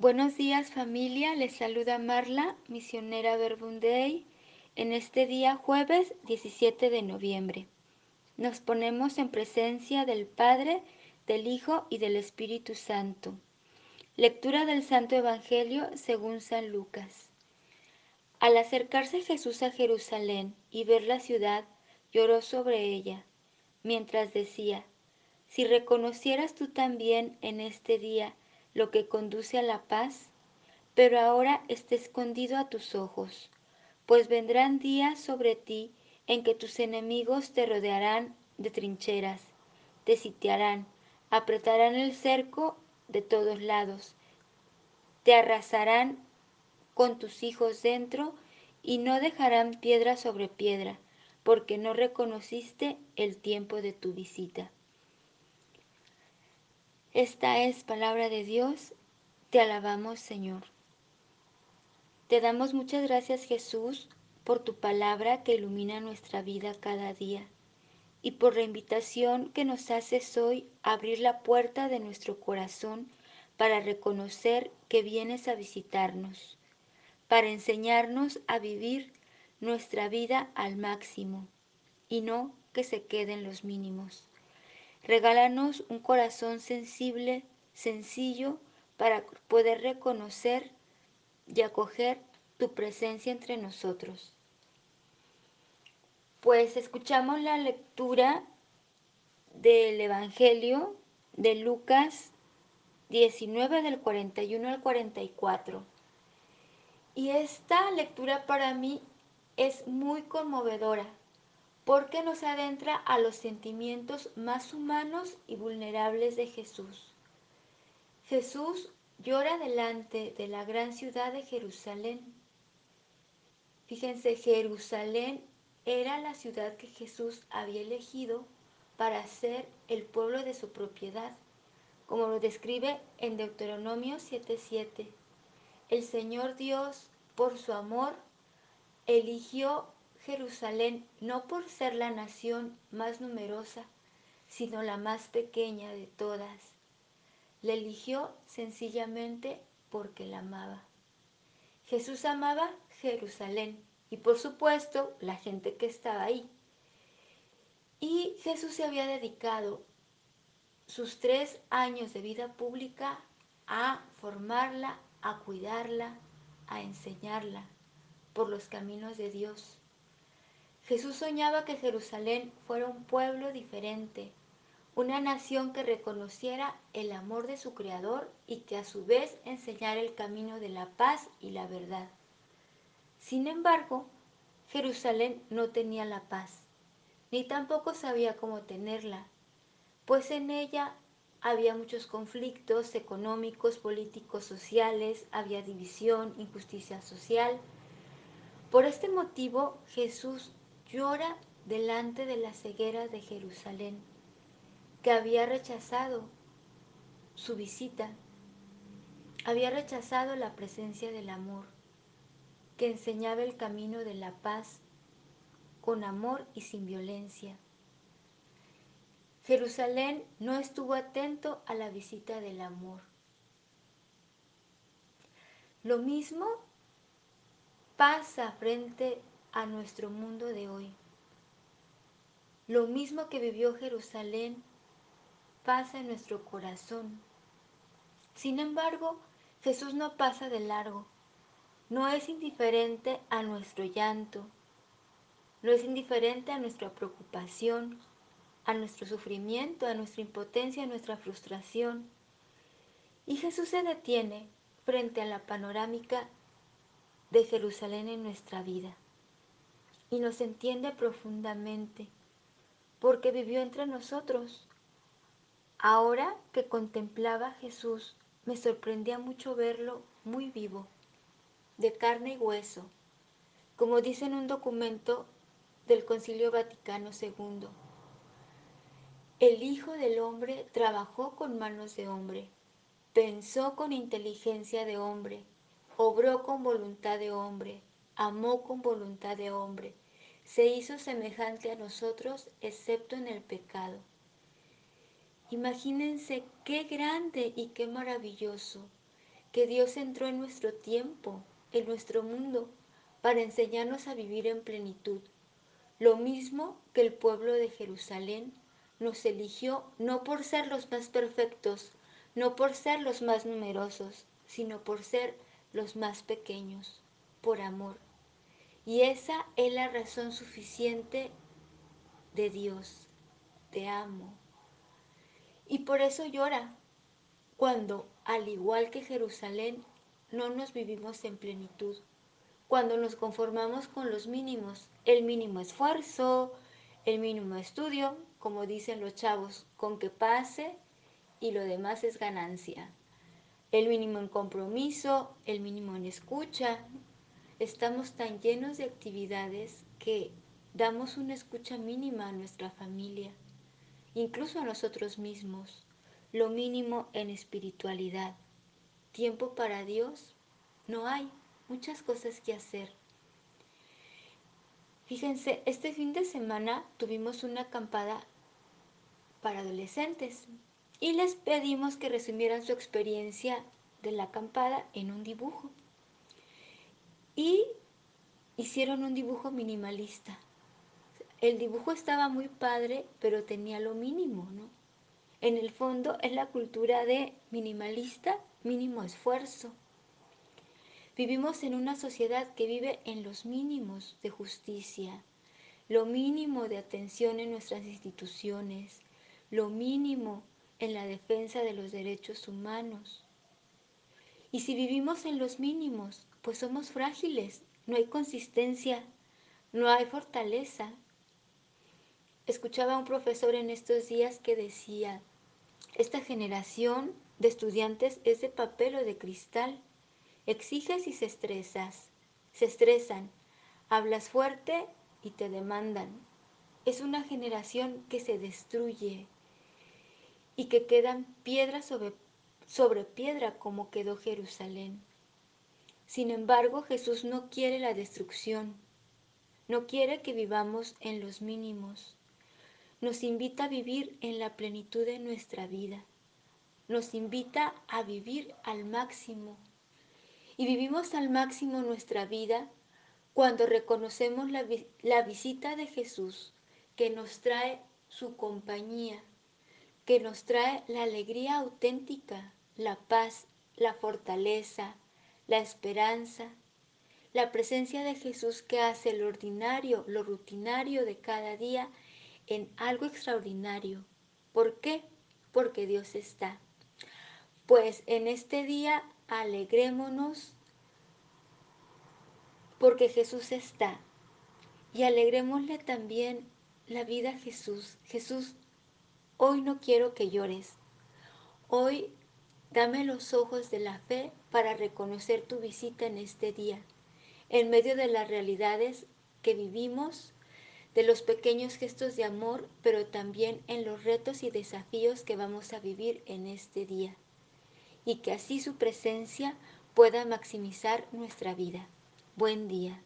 Buenos días familia, les saluda Marla, misionera Verbundey, en este día jueves 17 de noviembre. Nos ponemos en presencia del Padre, del Hijo y del Espíritu Santo. Lectura del Santo Evangelio según San Lucas. Al acercarse Jesús a Jerusalén y ver la ciudad, lloró sobre ella, mientras decía, si reconocieras tú también en este día lo que conduce a la paz, pero ahora está escondido a tus ojos, pues vendrán días sobre ti en que tus enemigos te rodearán de trincheras, te sitiarán, apretarán el cerco de todos lados, te arrasarán con tus hijos dentro y no dejarán piedra sobre piedra, porque no reconociste el tiempo de tu visita. Esta es palabra de Dios. Te alabamos, Señor. Te damos muchas gracias, Jesús, por tu palabra que ilumina nuestra vida cada día y por la invitación que nos haces hoy a abrir la puerta de nuestro corazón para reconocer que vienes a visitarnos, para enseñarnos a vivir nuestra vida al máximo y no que se queden los mínimos. Regálanos un corazón sensible, sencillo, para poder reconocer y acoger tu presencia entre nosotros. Pues escuchamos la lectura del Evangelio de Lucas 19 del 41 al 44. Y esta lectura para mí es muy conmovedora porque nos adentra a los sentimientos más humanos y vulnerables de Jesús. Jesús llora delante de la gran ciudad de Jerusalén. Fíjense, Jerusalén era la ciudad que Jesús había elegido para ser el pueblo de su propiedad, como lo describe en Deuteronomio 7:7. El Señor Dios, por su amor, eligió Jerusalén no por ser la nación más numerosa, sino la más pequeña de todas. La eligió sencillamente porque la amaba. Jesús amaba Jerusalén y por supuesto la gente que estaba ahí. Y Jesús se había dedicado sus tres años de vida pública a formarla, a cuidarla, a enseñarla por los caminos de Dios. Jesús soñaba que Jerusalén fuera un pueblo diferente, una nación que reconociera el amor de su Creador y que a su vez enseñara el camino de la paz y la verdad. Sin embargo, Jerusalén no tenía la paz, ni tampoco sabía cómo tenerla, pues en ella había muchos conflictos económicos, políticos, sociales, había división, injusticia social. Por este motivo Jesús llora delante de la ceguera de Jerusalén, que había rechazado su visita, había rechazado la presencia del amor, que enseñaba el camino de la paz con amor y sin violencia. Jerusalén no estuvo atento a la visita del amor. Lo mismo pasa frente a nuestro mundo de hoy. Lo mismo que vivió Jerusalén pasa en nuestro corazón. Sin embargo, Jesús no pasa de largo. No es indiferente a nuestro llanto. No es indiferente a nuestra preocupación, a nuestro sufrimiento, a nuestra impotencia, a nuestra frustración. Y Jesús se detiene frente a la panorámica de Jerusalén en nuestra vida y nos entiende profundamente, porque vivió entre nosotros. Ahora que contemplaba a Jesús, me sorprendía mucho verlo muy vivo, de carne y hueso, como dice en un documento del Concilio Vaticano II. El Hijo del Hombre trabajó con manos de hombre, pensó con inteligencia de hombre, obró con voluntad de hombre, amó con voluntad de hombre, se hizo semejante a nosotros excepto en el pecado. Imagínense qué grande y qué maravilloso que Dios entró en nuestro tiempo, en nuestro mundo, para enseñarnos a vivir en plenitud. Lo mismo que el pueblo de Jerusalén nos eligió no por ser los más perfectos, no por ser los más numerosos, sino por ser los más pequeños, por amor. Y esa es la razón suficiente de Dios. Te amo. Y por eso llora cuando, al igual que Jerusalén, no nos vivimos en plenitud. Cuando nos conformamos con los mínimos, el mínimo esfuerzo, el mínimo estudio, como dicen los chavos, con que pase y lo demás es ganancia. El mínimo en compromiso, el mínimo en escucha. Estamos tan llenos de actividades que damos una escucha mínima a nuestra familia, incluso a nosotros mismos, lo mínimo en espiritualidad. Tiempo para Dios no hay, muchas cosas que hacer. Fíjense, este fin de semana tuvimos una acampada para adolescentes y les pedimos que resumieran su experiencia de la acampada en un dibujo. Y hicieron un dibujo minimalista. El dibujo estaba muy padre, pero tenía lo mínimo, ¿no? En el fondo es la cultura de minimalista, mínimo esfuerzo. Vivimos en una sociedad que vive en los mínimos de justicia, lo mínimo de atención en nuestras instituciones, lo mínimo en la defensa de los derechos humanos. Y si vivimos en los mínimos, pues somos frágiles, no hay consistencia, no hay fortaleza. Escuchaba a un profesor en estos días que decía, esta generación de estudiantes es de papel o de cristal Exiges y se estresas, se estresan, hablas fuerte y te demandan. Es una generación que se destruye y que quedan piedra sobre, sobre piedra como quedó Jerusalén. Sin embargo, Jesús no quiere la destrucción, no quiere que vivamos en los mínimos. Nos invita a vivir en la plenitud de nuestra vida. Nos invita a vivir al máximo y vivimos al máximo nuestra vida cuando reconocemos la, la, visita de Jesús que nos trae su compañía, que nos trae la alegría auténtica, la paz, la fortaleza, la esperanza, la presencia de Jesús que hace lo ordinario, lo rutinario de cada día en algo extraordinario. ¿Por qué? Porque Dios está. Pues en este día alegrémonos porque Jesús está. Y alegrémosle también la vida a Jesús. Jesús, hoy no quiero que llores. Hoy dame los ojos de la fe para reconocer tu visita en este día, en medio de las realidades que vivimos, de los pequeños gestos de amor, pero también en los retos y desafíos que vamos a vivir en este día y que así su presencia pueda maximizar nuestra vida. Buen día.